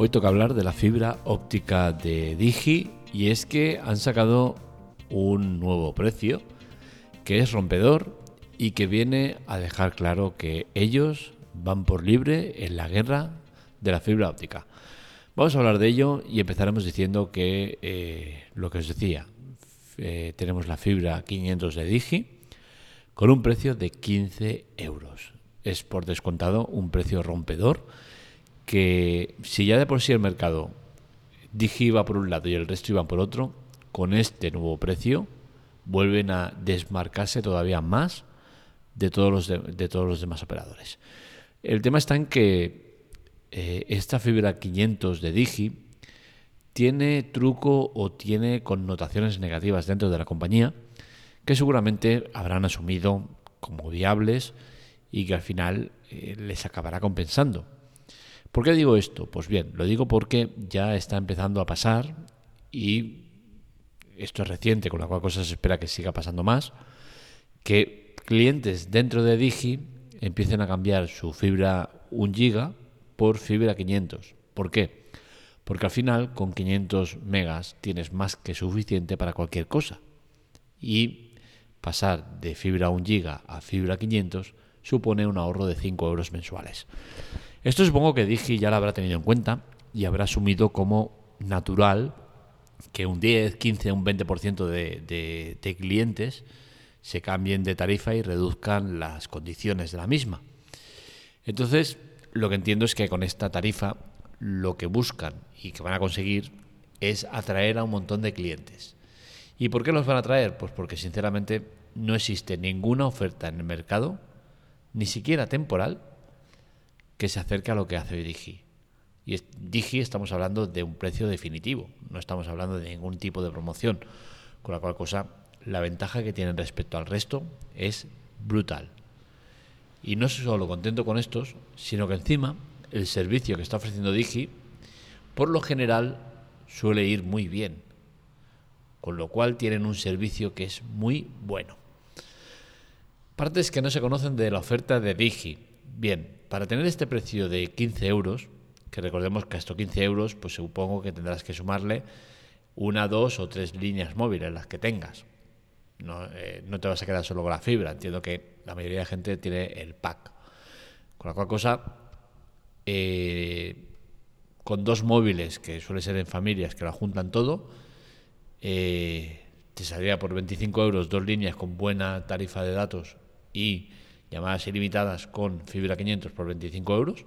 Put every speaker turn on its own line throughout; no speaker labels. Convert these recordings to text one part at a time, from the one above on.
Hoy toca hablar de la fibra óptica de Digi y es que han sacado un nuevo precio que es rompedor y que viene a dejar claro que ellos van por libre en la guerra de la fibra óptica. Vamos a hablar de ello y empezaremos diciendo que eh, lo que os decía, eh, tenemos la fibra 500 de Digi con un precio de 15 euros. Es por descontado un precio rompedor que si ya de por sí el mercado Digi iba por un lado y el resto iba por otro, con este nuevo precio vuelven a desmarcarse todavía más de todos los, de, todos los demás operadores. El tema está en que eh, esta fibra 500 de Digi tiene truco o tiene connotaciones negativas dentro de la compañía que seguramente habrán asumido como viables y que al final eh, les acabará compensando. ¿Por qué digo esto? Pues bien, lo digo porque ya está empezando a pasar y esto es reciente, con la cual cosa se espera que siga pasando más, que clientes dentro de Digi empiecen a cambiar su fibra 1 giga por fibra 500. ¿Por qué? Porque al final con 500 megas tienes más que suficiente para cualquier cosa. Y pasar de fibra 1 giga a fibra 500 supone un ahorro de 5 euros mensuales. Esto supongo que Digi ya lo habrá tenido en cuenta y habrá asumido como natural que un 10, 15, un 20% de, de, clientes se cambien de tarifa y reduzcan las condiciones de la misma. Entonces, lo que entiendo es que con esta tarifa lo que buscan y que van a conseguir es atraer a un montón de clientes. ¿Y por qué los van a atraer? Pues porque sinceramente no existe ninguna oferta en el mercado, ni siquiera temporal, que se acerque a lo que hace Digi. Y Digi estamos hablando de un precio definitivo, no estamos hablando de ningún tipo de promoción, con la cual cosa la ventaja que tienen respecto al resto es brutal. Y no solo contento con estos, sino que encima el servicio que está ofreciendo Digi, por lo general, suele ir muy bien. Con lo cual tienen un servicio que es muy bueno. Partes que no se conocen de la oferta de Digi. Bien, para tener este precio de 15 euros, que recordemos que a estos 15 euros, pues supongo que tendrás que sumarle una, dos o tres líneas móviles, las que tengas. No, eh, no, te vas a quedar solo con la fibra. Entiendo que la mayoría de gente tiene el pack. Con la cual cosa, eh, con dos móviles, que suele ser en familias que la juntan todo, eh, te saldría por 25 euros dos líneas con buena tarifa de datos y llamadas ilimitadas con fibra 500 por 25 euros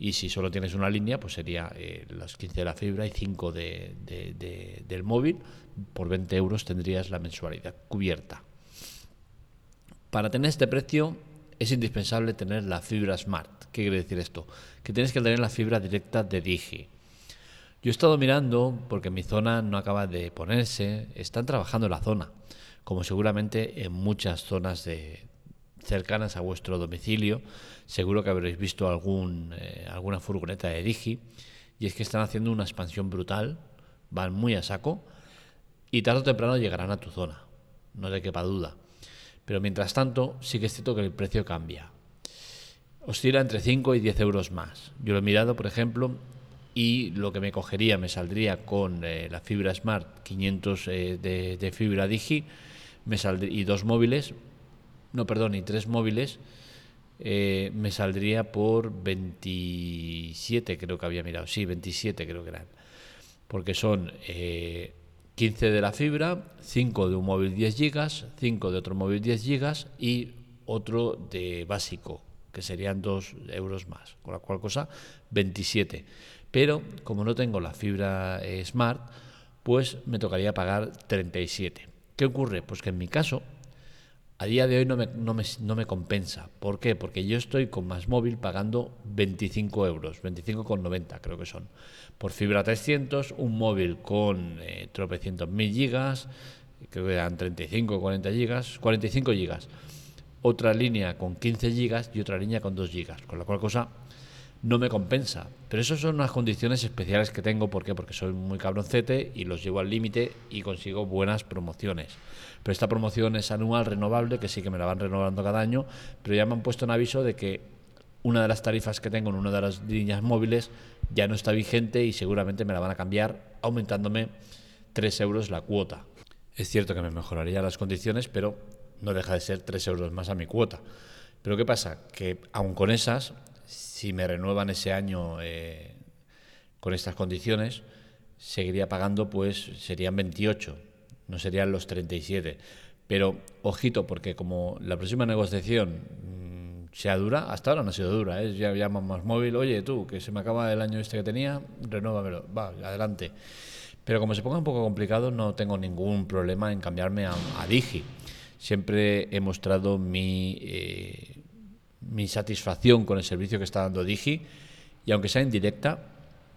y si solo tienes una línea, pues sería eh, las 15 de la fibra y 5 de, del móvil. Por 20 euros tendrías la mensualidad cubierta. Para tener este precio es indispensable tener la fibra Smart. ¿Qué quiere decir esto? Que tienes que tener la fibra directa de Digi. Yo he estado mirando porque mi zona no acaba de ponerse. Están trabajando en la zona, como seguramente en muchas zonas de, cercanas a vuestro domicilio, seguro que habréis visto algún, eh, alguna furgoneta de Digi, y es que están haciendo una expansión brutal, van muy a saco, y tarde o temprano llegarán a tu zona, no te quepa duda. Pero mientras tanto, sí que es cierto que el precio cambia. Oscila entre 5 y 10 euros más. Yo lo he mirado, por ejemplo, y lo que me cogería, me saldría con eh, la fibra Smart 500 eh, de, de, fibra Digi me y dos móviles, no, perdón, y tres móviles, eh, me saldría por 27, creo que había mirado. Sí, 27 creo que eran. Porque son 15 eh, de la fibra, 5 de un móvil 10 gigas, 5 de otro móvil 10 gigas y otro de básico, que serían 2 euros más. Con la cual cosa, 27. Pero como no tengo la fibra eh, Smart, pues me tocaría pagar 37. ¿Qué ocurre? Pues que en mi caso, a día de hoy no me, no me, no me compensa. ¿Por qué? Porque yo estoy con más móvil pagando 25 euros, 25,90 creo que son. Por fibra 300, un móvil con eh, tropecientos mil gigas, creo que eran 35 o 40 gigas, 45 gigas. Otra línea con 15 gigas y otra línea con 2 gigas. Con la cual cosa no me compensa. Pero esas son unas condiciones especiales que tengo. ¿Por qué? Porque soy muy cabroncete y los llevo al límite y consigo buenas promociones. Pero esta promoción es anual, renovable, que sí que me la van renovando cada año, pero ya me han puesto en aviso de que una de las tarifas que tengo en una de las líneas móviles ya no está vigente y seguramente me la van a cambiar aumentándome 3 euros la cuota. Es cierto que me mejoraría las condiciones, pero no deja de ser 3 euros más a mi cuota. Pero ¿qué pasa? Que aun con esas, si me renuevan ese año eh, con estas condiciones, seguiría pagando, pues serían 28, no serían los 37. Pero ojito, porque como la próxima negociación mm, sea dura, hasta ahora no ha sido dura, ¿eh? ya llaman más móvil, oye tú, que se me acaba el año este que tenía, renúvamelo, va, adelante. Pero como se ponga un poco complicado, no tengo ningún problema en cambiarme a, Digi. Siempre he mostrado mi, eh, mi satisfacción con el servicio que está dando Digi y aunque sea indirecta,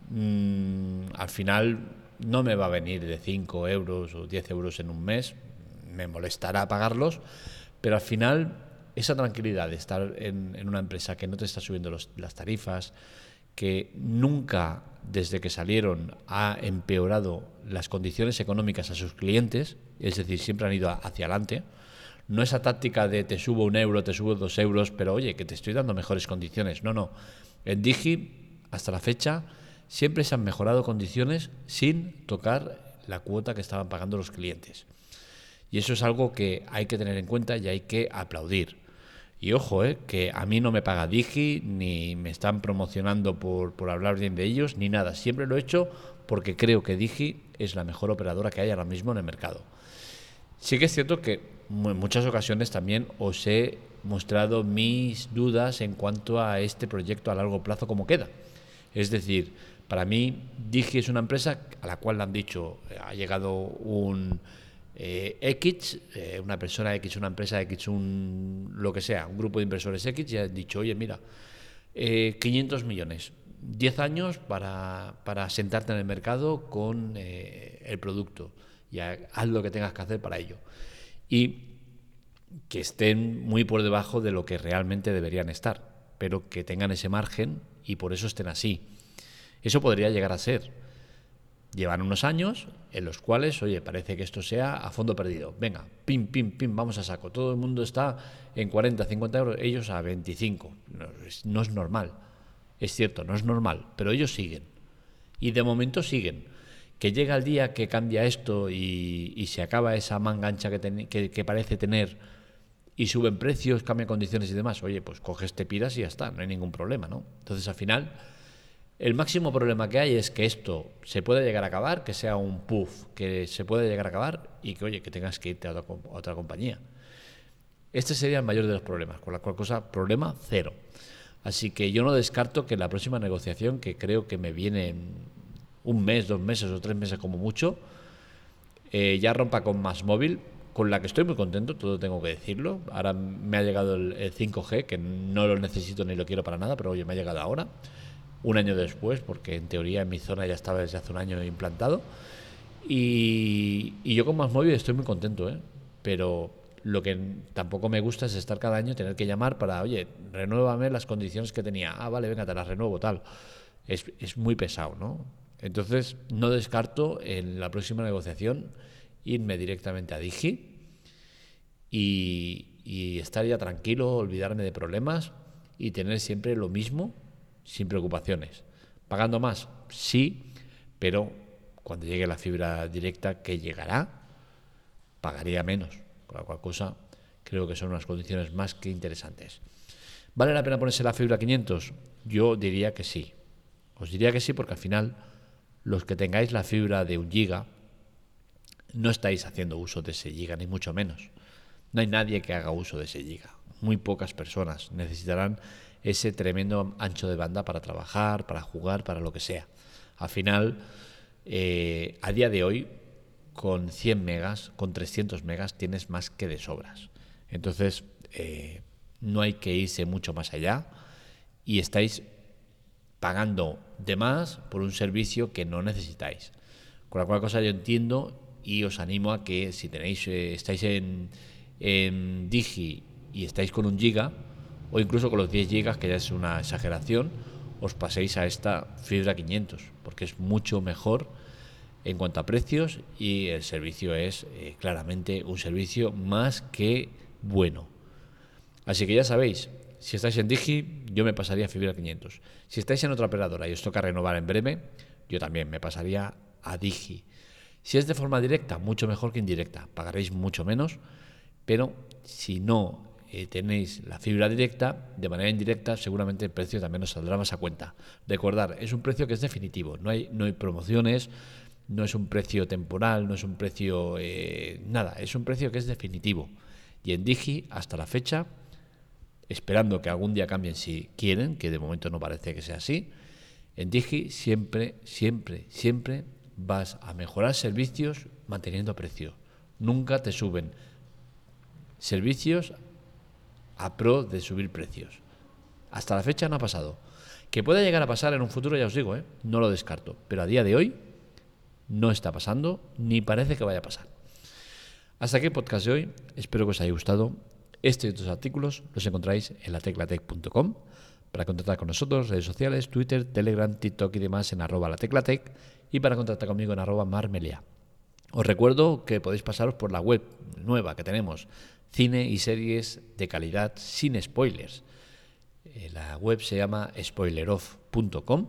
mmm, al final no me va a venir de 5 euros o 10 euros en un mes, me molestará pagarlos, pero al final esa tranquilidad de estar en, una empresa que no te está subiendo las tarifas, que nunca desde que salieron ha empeorado las condiciones económicas a sus clientes, es decir, siempre han ido hacia adelante. No esa táctica de te subo un euro, te subo dos euros, pero oye, que te estoy dando mejores condiciones. No, no. En Digi, hasta la fecha, siempre se han mejorado condiciones sin tocar la cuota que estaban pagando los clientes. Y eso es algo que hay que tener en cuenta y hay que aplaudir. Y ojo, eh, que a mí no me paga Digi, ni me están promocionando por, por hablar bien de ellos, ni nada. Siempre lo he hecho porque creo que Digi es la mejor operadora que hay ahora mismo en el mercado. Sí que es cierto que en muchas ocasiones también os he mostrado mis dudas en cuanto a este proyecto a largo plazo como queda. Es decir, para mí Digi es una empresa a la cual le han dicho, eh, ha llegado un eh, X, eh, una persona X, una empresa X, un lo que sea, un grupo de inversores X, y han dicho, oye, mira, 500 millones, 10 años para, para, sentarte en el mercado con el producto y haz lo que tengas que hacer para ello. Y que estén muy por debajo de lo que realmente deberían estar, pero que tengan ese margen y por eso estén así. Eso podría llegar a ser. Llevan unos años en los cuales, oye, parece que esto sea a fondo perdido. Venga, pim, pim, pim, vamos a saco. Todo el mundo está en 40, 50 euros, ellos a 25. No no es normal. Es cierto, no es normal, pero ellos siguen. Y de momento siguen que llega el día que cambia esto y, se acaba esa mangancha que, parece tener y suben precios, cambian condiciones y demás, oye, pues coges, te piras y ya está, no hay ningún problema, ¿no? Entonces al final, el máximo problema que hay es que esto se puede llegar a acabar, que sea un puff, que se puede llegar a acabar y que, oye, que tengas que irte a otra, a otra compañía. Este sería el mayor de los problemas, con la cual cosa, problema cero. Así que yo no descarto que la próxima negociación, que creo que me viene un mes, dos meses o tres meses como mucho, eh, ya rompa con más móvil, con la que estoy muy contento, todo tengo que decirlo. Ahora me ha llegado el, 5G, que no lo necesito ni lo quiero para nada, pero oye, me ha llegado ahora, un año después, porque en teoría en mi zona ya estaba desde hace un año implantado. Y, yo con más móvil estoy muy contento, ¿eh? pero lo que tampoco me gusta es estar cada año tener que llamar para, oye, renuévame las condiciones que tenía. Ah, vale, venga, te las renuevo, tal. Es, es muy pesado, ¿no? Entonces, no descarto en la próxima negociación irme directamente a Digi y, estar ya tranquilo, olvidarme de problemas y tener siempre lo mismo sin preocupaciones. ¿Pagando más? Sí, pero cuando llegue la fibra directa, que llegará, pagaría menos. Con la cual cosa, creo que son unas condiciones más que interesantes. ¿Vale la pena ponerse la fibra 500? Yo diría que sí. Os diría que sí porque al final los que tengáis la fibra de un giga, no estáis haciendo uso de ese giga, ni mucho menos. No hay nadie que haga uso de ese giga. Muy pocas personas necesitarán ese tremendo ancho de banda para trabajar, para jugar, para lo que sea. Al final, eh, a día de hoy, con 100 megas, con 300 megas, tienes más que de sobras. Entonces, eh, no hay que irse mucho más allá y estáis pagando de más por un servicio que no necesitáis. Con la cual cosa yo entiendo y os animo a que si tenéis, eh, estáis en, Digi y estáis con un giga, o incluso con los 10 gigas, que ya es una exageración, os paséis a esta fibra 500, porque es mucho mejor en cuanto a precios y el servicio es eh, claramente un servicio más que bueno. Así que ya sabéis, si estáis en Digi, yo me pasaría a Fibra 500. Si estáis en otra operadora y os toca renovar en breve, yo también me pasaría a Digi. Si es de forma directa, mucho mejor que indirecta. Pagaréis mucho menos, pero si no eh, tenéis la fibra directa, de manera indirecta seguramente el precio también os saldrá más a cuenta. Recordar, es un precio que es definitivo, no hay, no hay promociones, no es un precio temporal, no es un precio eh, nada, es un precio que es definitivo. Y en Digi, hasta la fecha, esperando que algún día cambien si quieren, que de momento no parece que sea así, en Digi siempre, siempre, siempre vas a mejorar servicios manteniendo precio. Nunca te suben servicios a pro de subir precios. Hasta la fecha no ha pasado. Que pueda llegar a pasar en un futuro, ya os digo, ¿eh? no lo descarto. Pero a día de hoy no está pasando ni parece que vaya a pasar. Hasta aquí el podcast de hoy. Espero que os haya gustado. Este y otros artículos los encontráis en lateclatec.com. Para contactar con nosotros, redes sociales, Twitter, Telegram, TikTok y demás en arroba lateclatec y para contactar conmigo en arroba marmelia. Os recuerdo que podéis pasaros por la web nueva que tenemos, cine y series de calidad sin spoilers. Eh, la web se llama spoileroff.com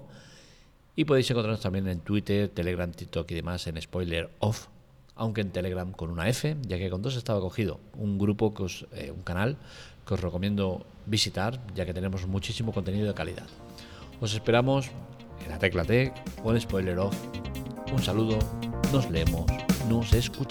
y podéis encontrarnos también en Twitter, Telegram, TikTok y demás en spoileroff, aunque en Telegram con una F, ya que con dos estaba cogido. Un grupo, que eh, un canal que os recomiendo visitar, ya que tenemos muchísimo contenido de calidad. Os esperamos en la Tecla Tech o en Spoiler Off. Un saludo, nos leemos, nos escuchamos.